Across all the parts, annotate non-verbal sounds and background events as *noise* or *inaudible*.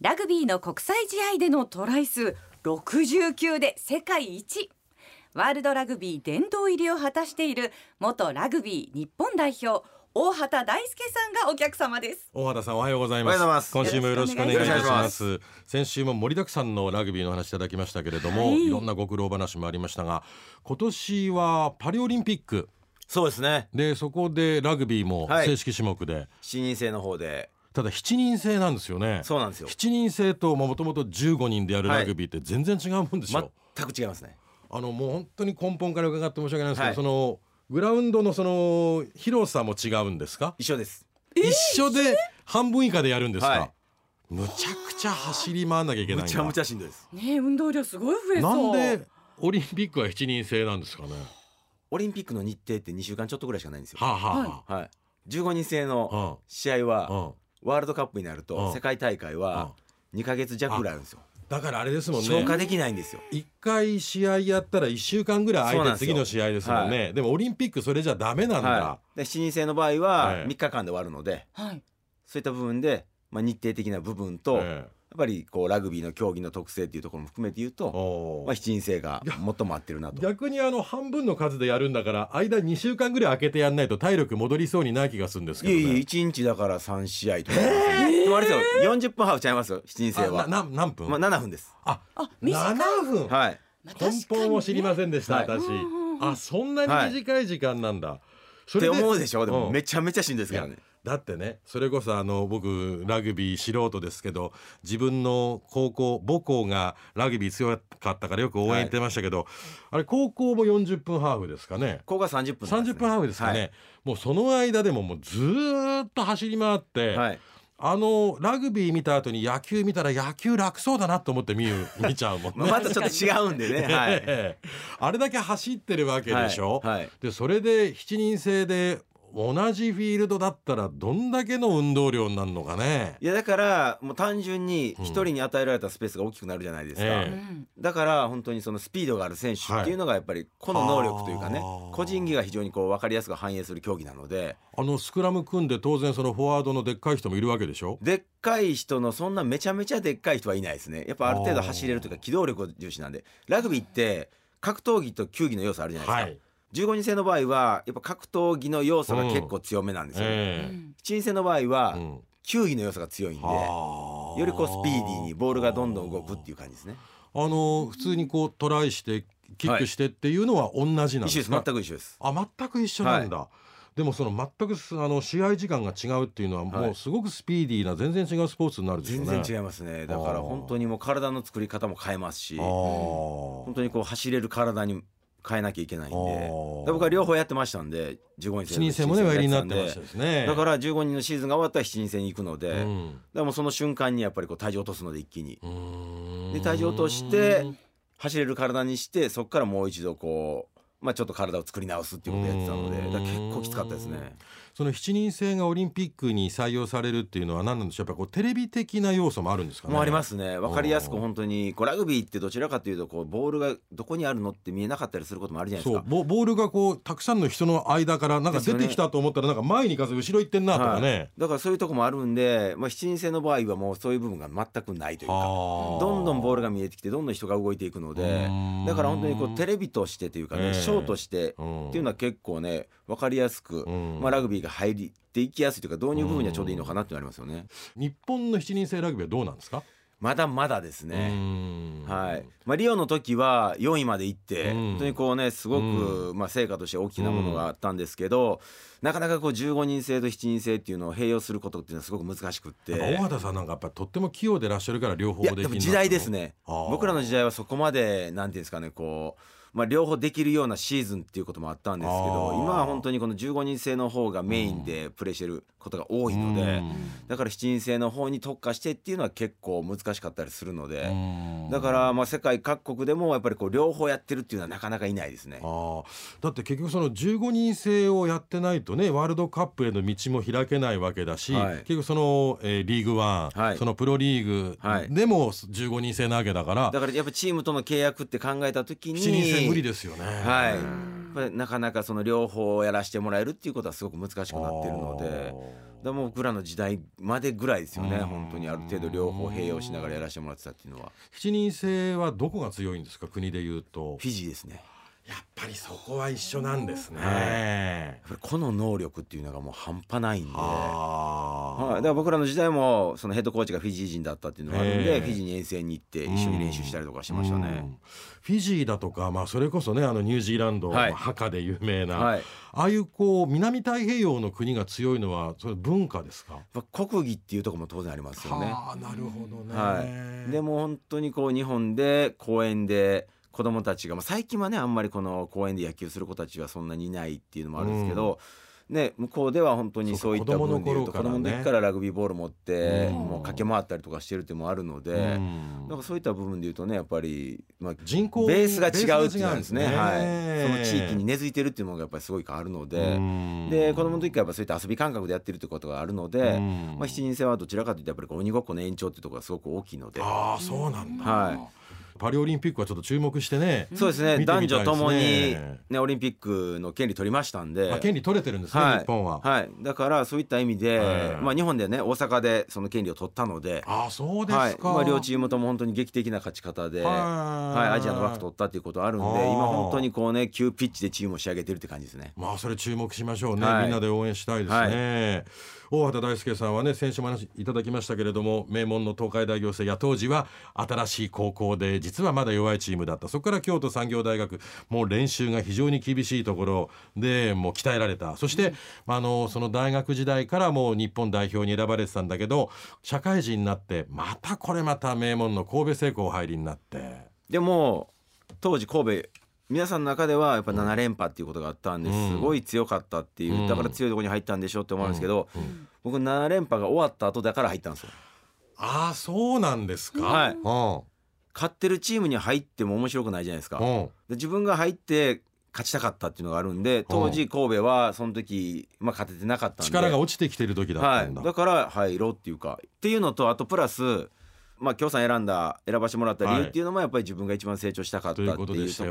ラグビーの国際試合でのトライ数69で世界一。ワールドラグビー殿堂入りを果たしている元ラグビー日本代表大畑大輔さんがお客様です。大畑さんおはようございます。今週もよろしくお願いいたします。先週も盛りだくさんのラグビーの話いただきましたけれども、はい、いろんなご苦労話もありましたが今年はパリオリンピック。そうですね。でそこでラグビーも正式種目で、はい、7人制の方でただ7人制なんですよね。そうなんですよ。7人制ともともと15人でやるラグビーって全然違うもんでしょ、はい、全く違いますね。あのもう本当に根本から伺って申し訳ないんですけど、はい、そのグラウンドのその広さも違うんですか？一緒です。一緒で半分以下でやるんですか、はい、むちゃくちゃ走り回んなきゃいけないむちゃむちゃしんどいです。ね運動量すごい増えなんでオリンピックは7人制なんですかね？オリンピックの日程って2週間ちょっとぐらいしかないんですよ。はあ、はあ、はい、15人制の試合は、ワールドカップになると世界大会は2か月弱ぐらいあるんですよ。だからあれですもんね。消化できないんですよ。一回試合やったら1週間ぐらい空いて次の試合ですもんね。で,、もオリンピックそれじゃダメなんだ、はい、で7人制の場合は3日間で終わるので、はい、そういった部分で、まあ、日程的な部分と、やっぱりこうラグビーの競技の特性っていうところも含めて言うと、まあ、7人制が最も合ってるなと。逆にあの半分の数でやるんだから間2週間ぐらい空けてやんないと体力戻りそうにない気がするんですけど、ね、いやいや1日だから3試合とか、えー、あれですよ40分ハーフちゃいますよ7人制は。な何分、まあ、7分です。ああ7分？はい。根本を知りませんでした、はい、私。あそんなに短い時間なんだ、はい、って思うでしょ？でもめちゃめちゃしんどいですからね。だってねそれこそあの僕ラグビー素人ですけど自分の高校母校がラグビー強かったからよく応援行ってましたけど、はい、あれ高校も40分ハーフですかね。高校は30分、ね、30分ハーフですかね、はい、もうその間でももうずっと走り回って、はい、あのラグビー見た後に野球見たら野球楽そうだなと思って見る見ちゃうもんね。またちょっと違うんでね、*laughs* はい、あれだけ走ってるわけでしょ、はい。はい、でそれで7人制で同じフィールドだったらどんだけの運動量になるのかね。いやだからもう単純に一人に与えられたスペースが大きくなるじゃないですか、うんえ。だから本当にそのスピードがある選手っていうのがやっぱり個の能力というかね、はい、個人技が非常にこう分かりやすく反映する競技なので。あのスクラム組んで当然そのフォワードのでっかい人もいるわけでしょ？でっかい人のそんなめちゃめちゃでっかい人はいないですね。やっぱある程度走れるというか機動力重視なんで。ラグビーって格闘技と球技の要素あるじゃないですか、はい15人制の場合はやっぱ格闘技の要素が結構強めなんですよ、ね、うんえ。ー、7人制の場合は、球技の要素が強いんでよりこうスピーディーにボールがどんどん動くっていう感じですね。あの普通にこうトライしてキックしてっていうのは同じなんですか、はい、全く一緒です。あ全く一緒なんだ、はい。でもその全くあの試合時間が違うっていうのはもうすごくスピーディーな全然違うスポーツになるね。全然違いますね。だから本当にもう体の作り方も変えますし、本当にこう走れる体に変えなきゃいけないんで。僕は両方やってましたんで15人制人制もねおやりになってましたですね。だから15人のシーズンが終わったら7人制に行くので、うん、でもその瞬間にやっぱりこう体重落とすので一気に。で体重落として走れる体にしてそこからもう一度こうまあちょっと体を作り直すっていうことをやってたので結構きつかったですね。その7人制がオリンピックに採用されるっていうのは何なんでしょう？やっぱこうテレビ的な要素もあるんですかね？もありますね。分かりやすく本当にこうラグビーってどちらかというとこうボールがどこにあるのって見えなかったりすることもあるじゃないですか。ボールがこうたくさんの人の間からなんか出てきたと思ったらなんか前に行かず後ろ行ってんなとかね、はい、だからそういうとこもあるんで、まあ、7人制の場合はもうそういう部分が全くないというかどんどんボールが見えてきてどんどん人が動いていくのでだから本当にこうテレビとしてというかね、ショーとしてっていうのは結構ね分かりやすく、まあ、ラグビーが入りていきやすいというか導入部分にはちょうどいいのかなってなりますよね。日本の7人制ラグビーはどうなんですか？まだまだですね。はい。まあリオの時は4位まで行って、本当にこうねすごくまあ成果として大きなものがあったんですけど、なかなかこう15人制と7人制っていうのを併用することっていうのはすごく難しくって。大畑さんなんかやっぱとっても器用でらっしゃるから両方できる。時代ですね。僕らの時代はそこまでなんていうんですかねこう。まあ、両方できるようなシーズンっていうこともあったんですけど今は本当にこの15人制の方がメインでプレーしてることが多いのでだから7人制の方に特化してっていうのは結構難しかったりするのでだからまあ世界各国でもやっぱりこう両方やってるっていうのはなかなかいないですね。だって結局その15人制をやってないとねワールドカップへの道も開けないわけだし、はい、結局その、えー、リーグワン、はい、そのプロリーグでも15人制なわけだから、だからやっぱチームとの契約って考えた時に7人制無理ですよね。はい。なかなかその両方やらせてもらえるっていうことはすごく難しくなってるので。でも僕らの時代までぐらいですよねうん。本当にある程度両方併用しながらやらせてもらってたっていうのは。7人制はどこが強いんですか？国でいうと。フィジーですね。やっぱりそこは一緒なんですね、やっぱりこの能力っていうのがもう半端ないんで。あはい、だから僕らの時代もそのヘッドコーチがフィジー人だったっていうのがあるんでフィジーに遠征に行って一緒に練習したりとかしてましたうね。ん。フィジーだとか、まあ、それこそねあのニュージーランド、はい。ハカで有名な、はい、ああいうこう南太平洋の国が強いのはそれ文化ですか？まあ国技っていうところも当然ありますよね。はあなるほどね、はい、でも本当にこう日本で公園で子供たちが、まあ、最近はねあんまりこの公園で野球する子たちはそんなにいないっていうのもあるんですけど、ね、向こうでは本当にそういった部分でいうと子供の時からラグビーボール持ってうん。もう駆け回ったりとかしてるっていうのもあるので、うん。なんかそういった部分でいうとねやっぱり、まあ、人口ベースが違うっていうのはですね。はい、その地域に根付いてるっていうのがやっぱりすごいあるので、うん。で子供の時からやっぱそういった遊び感覚でやってるってことがあるので、うん。まあ、7人制はどちらかというとやっぱり鬼ごっこの延長っていうところがすごく大きいので。ああそうなんだ、はいパリオリンピックはちょっと注目してね、そうですね。ね。女ともに、ね、オリンピックの権利取りましたんで。あ権利取れてるんですね、はい。日本は、はい、だからそういった意味で、はい。まあ、日本でね大阪でその権利を取ったので。ああそうですか、はい。まあ、両チームとも本当に劇的な勝ち方で、はい。はい。アジアの枠取ったっていうことあるんで今本当にこうね急ピッチでチームを仕上げてるって感じですね。まあそれ注目しましょうね、はい。みんなで応援したいですね、大畑大輔さんはね先週も話いただきましたけれども名門の東海大行政や当時は新しい高校で実はまだ弱いチームだったそこから京都産業大学もう練習が非常に厳しいところでもう鍛えられたそして、あのその大学時代からもう日本代表に選ばれてたんだけど社会人になってまたこれまた名門の神戸製鋼入りになって。でも当時神戸皆さんの中ではやっぱ7連覇っていうことがあったんでうん。すごい強かったっていう、うん。だから強いところに入ったんでしょって思うんですけど、うん。僕7連覇が終わった後だから入ったんですよ。ああそうなんですか。はい。うん。勝ってるチームに入っても面白くないじゃないですか。うん。で自分が入って勝ちたかったっていうのがあるんで当時神戸はその時、まあ、勝ててなかったんで。力が落ちてきてる時だったはい、んだ。だから入ろうっていうかっていうのとあとプラスまあ京さん選んだ選ばせてもらった理由っていうのもやっぱり自分が一番成長したかったっていうとこ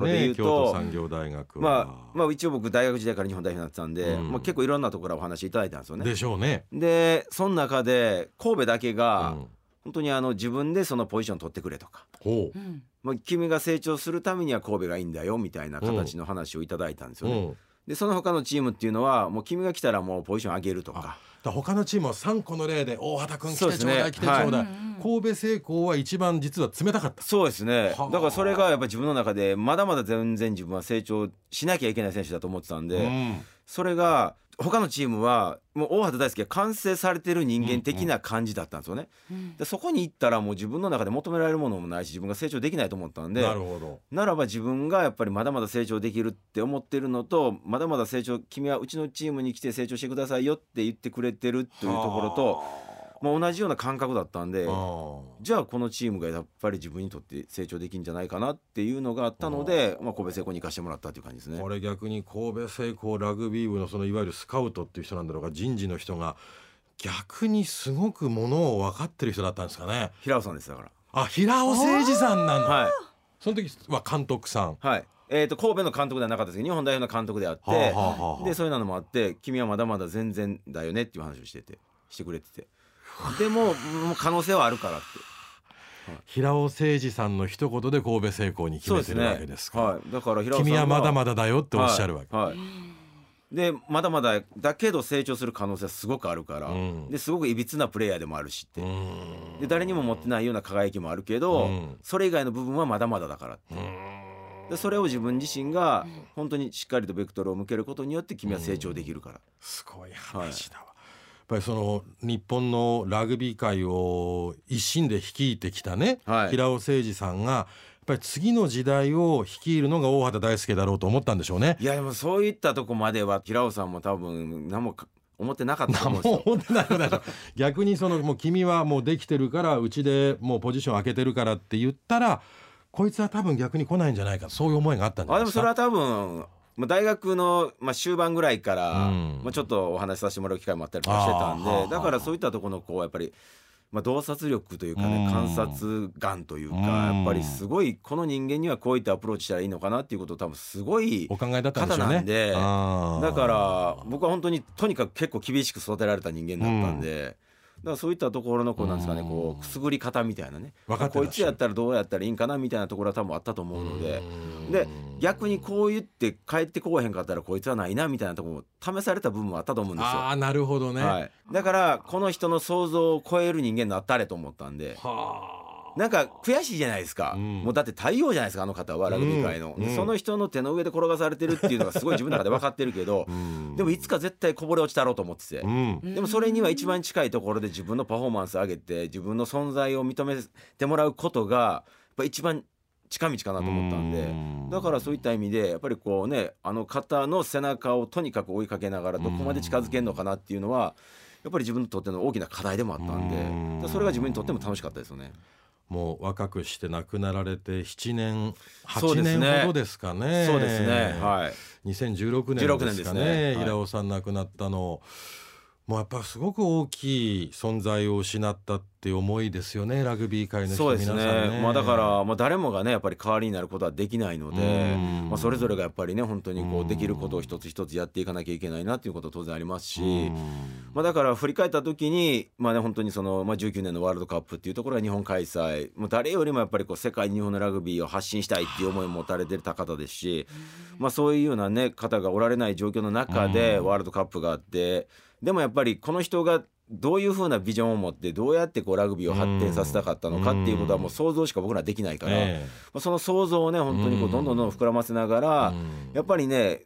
ろで言う京都と産業大学は。まあ、まあ一応僕大学時代から日本代表になってたんで、うんまあ、結構いろんなところからお話いただいたんですよね。でしょうね。でその中で神戸だけがうん本当にあの自分でそのポジション取ってくれとか、ほうんまあ、君が成長するためには神戸がいいんだよみたいな形の話をいただいたんですう。よね。うん。でその他のチームっていうのはもう君が来たらもうポジション上げるとか。他のチームは3個の例で大畑君来てちょうだい来てちょうだい、はい。神戸製鋼は一番実は冷たかった。そうですね。はあ。だからそれがやっぱ自分の中でまだまだ全然自分は成長しなきゃいけない選手だと思ってたんで、うんそれが他のチームはもう大畑大輔が完成されてる人間的な感じだったんですよね、うん。でそこに行ったらもう自分の中で求められるものもないし自分が成長できないと思ったんでなるほど。ならば自分がやっぱりまだまだ成長できるって思ってるのとまだまだ成長君はうちのチームに来て成長してくださいよって言ってくれてるというところと、まあ、同じような感覚だったんではあじゃあこのチームがやっぱり自分にとって成長できるんじゃないかなっていうのがあったので、まあ、神戸製鋼に行かせてもらったっていう感じですねこ。れ逆に神戸製鋼ラグビー部のそのいわゆるスカウトっていう人なんだろうが人事の人が逆にすごくものを分かってる人だったんですかね。平尾さんですだかあ平尾誠二さんなんだ。ら。はいその時は監督さん。はいえー、と神戸の監督ではなかったですけど日本代表の監督であって、はあはあはあはあでそういうのもあって君はまだまだ全然だよねっていう話をしててしてくれててでも可能性はあるからって。平尾誠二さんの一言で神戸製鋼に決めてるわけですか。はい、だから平尾さん君はまだまだだだよっておっしゃるわけ。はい。はいでまだまだだけど成長する可能性はすごくあるから、うん。ですごくいびつなプレイヤーでもあるしって、うん。で誰にも持ってないような輝きもあるけど、うん。それ以外の部分はまだまだだからって。でそれを自分自身が本当にしっかりとベクトルを向けることによって君は成長できるから、すごい話だわ。やっぱりその日本のラグビー界を一心で率いてきたね、はい平尾誠二さんがやっぱり次の時代を率いるのが大畑大輔だろうと思ったんでしょうね。いやでもそういったとこまでは平尾さんも多分何もか思ってなかったと思何うんですよ。逆にそのもう君はもうできてるからうちでもうポジション開けてるからって言ったらこいつは多分逆に来ないんじゃないかそういう思いがあったんじゃあないですかでもそれは多分まあ大学の、まあ、終盤ぐらいから、うん。まあ、ちょっとお話しさせてもらう機会もあったりとかしてたんでだからそういったところのこうやっぱりまあ、洞察力というかねうん。観察眼というかうん。やっぱりすごいこの人間にはこういったアプローチしたらいいのかなっていうことを多分すごいお考えだったんでしょうね。方なんでだから僕は本当にとにかく結構厳しく育てられた人間だったんで。だからそういったところのこうなんですかねこうくすぐり方みたいなね。こいつやったらどうやったらいいんかなみたいなところは多分あったと思うので。うん。で逆にこう言って帰ってこうへんかったらこいつはないなみたいなところも試された部分もあったと思うんですよ。ああなるほどね、はい、だからこの人の想像を超える人間になったれと思ったんで。はあなんか悔しいじゃないですか、うん。もうだって太陽じゃないですかあの方はラグビー界の、うん。うんその人の手の上で転がされてるっていうのがすごい自分の中で分かってるけどうん。でもいつか絶対こぼれ落ちたろうと思ってて。う。ん。でもそれには一番近いところで自分のパフォーマンス上げて自分の存在を認めてもらうことがやっぱ一番近道かなと思ったんで。うん。だからそういった意味でやっぱりこうねあの方の背中をとにかく追いかけながらどこまで近づけるのかなっていうのはやっぱり自分にとっての大きな課題でもあったんで。それが自分にとっても楽しかったですよね。もう若くして亡くなられて7年8そうですね。年ほどですかね。そうですね。はい。2016年16ですすかね。ね。はい。平尾さん亡くなったのもうやっぱすごく大きい存在を失ったっていう思いですよねラグビー界の人そうです皆さんね。まあだから、まあ、誰もがねやっぱり代わりになることはできないのでうん。まあ、それぞれがやっぱりね本当にこうできることを一つ一つやっていかなきゃいけないなっていうことは当然ありますし、うん。まあ、だから振り返った時に、まあね、本当にその、まあ、19年のワールドカップっていうところが日本開催。もう誰よりもやっぱりこう世界に日本のラグビーを発信したいっていう思いを持たれてた方ですし、まあ、そういうような、ね、方がおられない状況の中でうん。ワールドカップがあってでもやっぱりこの人がどういうふうなビジョンを持ってどうやってこうラグビーを発展させたかったのかっていうことはもう想像しか僕らはできないから、その想像をね本当にこううんどんどんどんどん膨らませながえら、うん。やっぱりね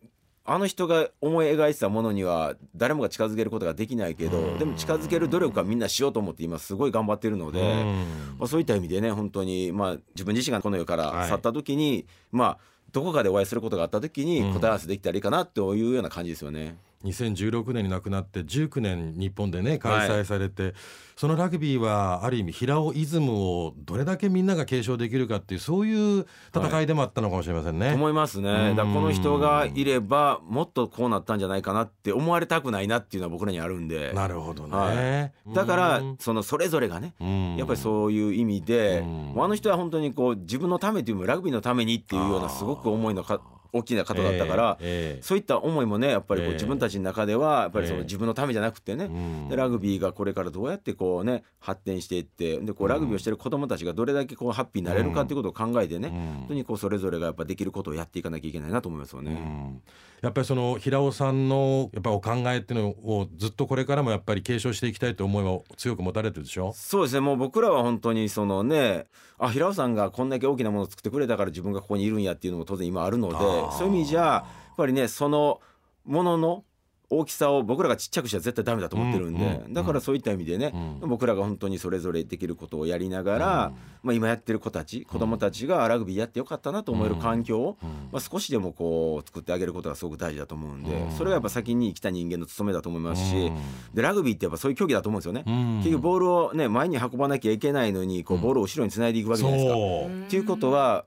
あの人が思い描いてたものには誰もが近づけることができないけど、うん。でも近づける努力はみんなしようと思って今すごい頑張ってるので、うん。まあ、そういった意味でね本当にまあ自分自身がこの世かはいら去った時に、まあどこかでお会いすることがあった時にうん答え合わせできたらいいかなというような感じですよね。2016年に亡くなって19年日本でね開催されて、そのラグビーはある意味平尾イズムをどれだけみんなが継承できるかっていうそういう戦いでもあったのかもしれませんね。と思いますね。だこの人がいればもっとこうなったんじゃないかなって思われたくないなっていうのは僕らにあるんで。なるほどね。はいだからうんそのそれぞれがねうんやっぱりそういう意味で、あの人は本当にこう自分のためというよりもラグビーのためにっていうようなすごく重いのか大きな方だったから、ええええ。そういった思いもねやっぱりこうええ。自分たちの中ではやっぱりそええ。の自分のためじゃなくてね、うん。でラグビーがこれからどうやってこうね発展していってでこうラグビーをしてる子どもたちがどれだけこうハッピーになれるかっていうことを考えてね、うん。本当にこうそれぞれがやっぱできることをやっていかなきゃいけないなと思いますよね。うん。やっぱりその平尾さんのやっぱお考えっていうのをずっとこれからもやっぱり継承していきたいという思いは強く持たれてるでしょ？そうですね。もう僕らは本当にそのねあ平尾さんがこんだけ大きなものを作ってくれたから自分がここにいるんやっていうのも当然今あるのでそういう意味じゃやっぱりねそのものの大きさを僕らがちっちゃくしたら絶対ダメだと思ってるんで、うんうんだからそういった意味でね、うん。僕らが本当にそれぞれできることをやりながら、まあ、今やってる子たち子供たちがラグビーやってよかったなと思える環境を、うん。まあ、少しでもこう作ってあげることがすごく大事だと思うんで、うん。それがやっぱ先に生きた人間の務めだと思いますし、うん。でラグビーってやっぱそういう競技だと思うんですよね。うん。結局ボールをね前に運ばなきゃいけないのにこうボールを後ろにつないでいくわけじゃないですか。そう。っていうことは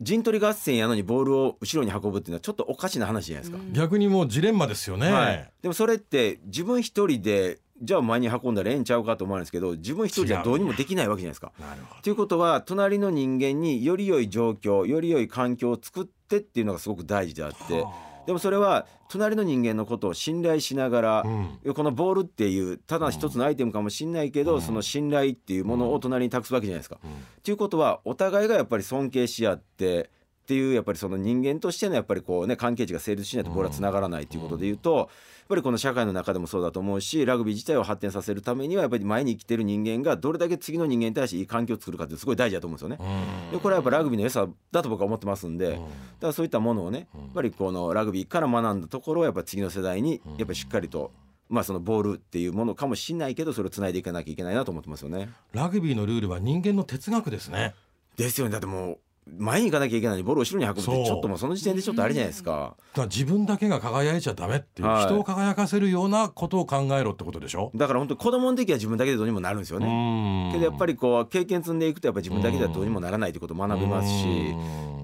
陣取り合戦やのにボールを後ろに運ぶっていうのはちょっとおかしな話じゃないですか。逆にもうジレンマですよね、はい、でもそれって自分一人でじゃあ前に運んだらええんちゃうかと思うんですけど自分一人じゃどうにもできないわけじゃないですか。なるほということは隣の人間により良い状況より良い環境を作ってっていうのがすごく大事であってはでもそれは隣の人間のことを信頼しながら、うん。このボールっていうただ一つのアイテムかもしれないけど、うん。その信頼っていうものを隣に託すわけじゃないですか。うん。ということはお互いがやっぱり尊敬し合ってっていうやっぱりその人間としてのやっぱりこうね関係値が成立しないとボールはつながらないということで言うと、やっぱりこの社会の中でもそうだと思うしラグビー自体を発展させるためにはやっぱり前に生きてる人間がどれだけ次の人間に対していい環境を作るかってすごい大事だと思うんですよね。でこれはやっぱラグビーの良さだと僕は思ってますんで、だからそういったものをねやっぱりこのラグビーから学んだところをやっぱ次の世代にやっぱりしっかりと、まあそのボールっていうものかもしれないけどそれをつないでいかなきゃいけないなと思ってますよね。ラグビーのルールは人間の哲学ですね。ですよね。だってもう前に行かなきゃいけないのにボールを後ろに運ぶってちょっともうその時点でちょっとあれじゃないですか。だから自分だけが輝いちゃダメっていう、はい人を輝かせるようなことを考えろってことでしょ？だから本当に子供の時は自分だけでどうにもなるんですよね。けどやっぱりりこう経験積んでいくとやっぱり自分だけではどうにもならないということを学べますし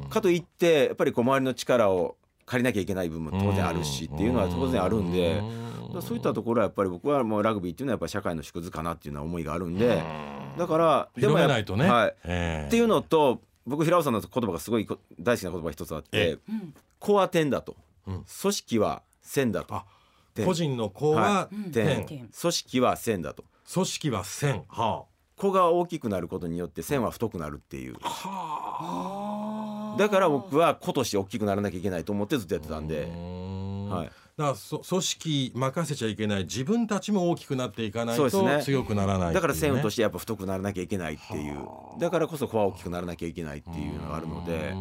うん。かといってやっぱりこう周りの力を借りなきゃいけない部分も当然あるしっていうのは当然あるんで。らそういったところはやっぱり僕はもうラグビーっていうのはやっぱり社会の縮図かなっていうような思いがあるんでだからでも広やっめないとね、はい。ええ。っていうのと僕平尾さんの言葉がすごいこ大好きな言葉が一つあっえてコア点だと、うん。組織は線だと。あ点。個人の子ははい。点、点。組織は線だと。組織は線は子が大きくなることによって線は太くなるっていう。あ。はだから僕は子として大きくならなきゃいけないと思ってずっとやってたんで。う、ん。はい、だからそ組織任せちゃいけない。自分たちも大きくなっていかないと強くならないだから線とししてやっぱ太くならなきゃいけないっていう。だからこそ子は大きくならなきゃいけないっていうのがあるので。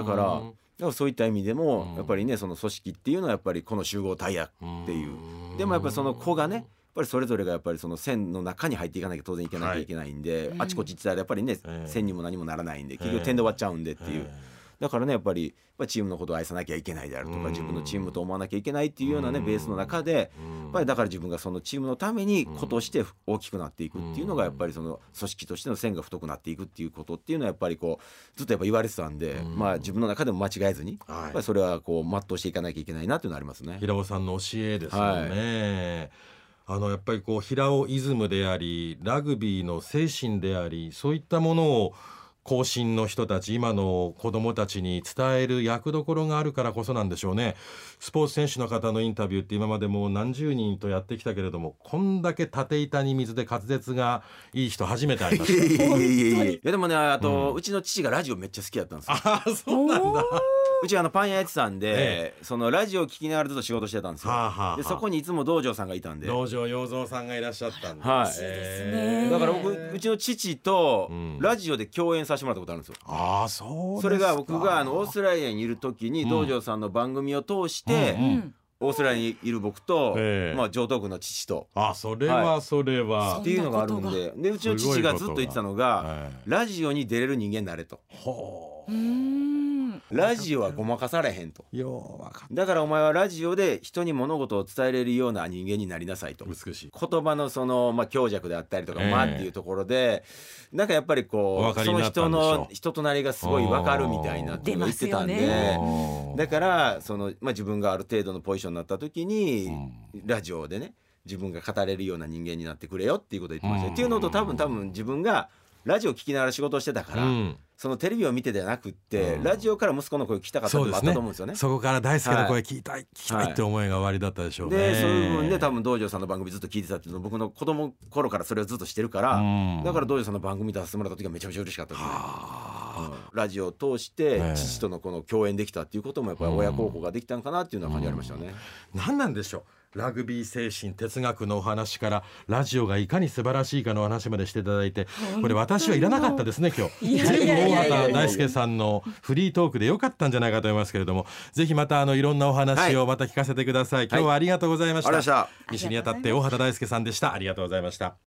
だからだからそういった意味でもやっぱりねその組織っていうのはやっぱりこの集合体やっていう。でもやっぱりその子がねやっぱりそれぞれがやっぱりその線の中に入っていかなきゃ当然いけなきゃいけない。んで、あちこち行ってたらやっぱりね、ええ。線にも何もならないんで結局点で終わっちゃうんでっていう、だからねやっぱりやっぱりチームのことを愛さなきゃいけないであるとか、うん。自分のチームと思わなきゃいけないっていうようなね、うん。ベースの中でやっぱりだから自分がそのチームのために子として大きくなっていくっていうのがやっぱりその組織としての線が太くなっていくっていうことっていうのはやっぱりこうずっとやっぱ言われてたんで、うん。まあ自分の中でも間違えずに、はい。やっぱりそれはこう全うしていかなきゃいけないなっていうのはありますね。平尾さんの教えですよね、あのやっぱりこう平尾イズムでありラグビーの精神でありそういったものを後進の人たち今の子どもたちに伝える役どころがあるからこそなんでしょうね。スポーツ選手の方のインタビューって今までもう何十人とやってきたけれどもこんだけ縦板に水で滑舌がいい人初めて会いましや *laughs* いやいやいや本当にいやでもねあと、うちの父がラジオめっちゃ好きだったんですよ。たああそうなんだ。*laughs* うちあのパン屋やってたんで、えそのラジオ聞きながらずっと仕事してたんですよ。はあはあはあ。でそこにいつも道場さんがいたんで。道場洋蔵さんがいらっしゃったんだはい。えーだから僕うちの父とうん。ラジオで共演させてもらったことあるんですよ。ああそうですか。それが僕があのオーストラリアにいる時に道場さんの番組を通して、うんうん。オーストラリアにいる僕と、ええ。まあ上東区の父と。あそれはそれは、っていうのがあるんででうちの父がずっと言ってたのが、はい。ラジオに出れる人間になれと。ほうーんラジオはごまかされへんと。だからお前はラジオで人に物事を伝えれるような人間になりなさいと。た美しい。言葉のその、まあ、強弱であったりとか、ええ。まあっていうところでなんかやっぱりおこう。その人の人となりがすごい分かるみたいなって言ってたんで、ねだからその、まあ、自分がある程度のポジションになった時に、うラジオでね自分が語れるような人間になってくれよっていうことを言ってました、うん。っていうのと多分多分自分がラジオ聞きながら仕事をしてたから、うん。そのテレビを見てではなくって、うん。ラジオから息子の声を聞きたかったのもあったと思うんですよね。そこから大輔の声聞きたい、聞きたいって思いが終わりだったでしょうね、でそういう部分で多分道場さんの番組ずっと聞いてたっていうの僕の子供頃からそれをずっとしてるから、うん。だから道場さんの番組出させてもらった時はめちゃめちゃ嬉しかったですね。ラジオを通してええ。父とのこの共演できたっていうこともやっぱり親孝行ができたんかなっていうのは感じありましたね。あ何なんでしょうラグビー精神哲学のお話からラジオがいかに素晴らしいかのお話までしていただいてこれ私はいらなかったですね今日。全部大畑大輔さんのフリートークでよかったんじゃないかと思いますけれどもぜひまたあのいろんなお話をまた聞かせてください、今日はありがとうございました,、ありがとうござい西にあたって大畑大輔さんでした。ありがとうございました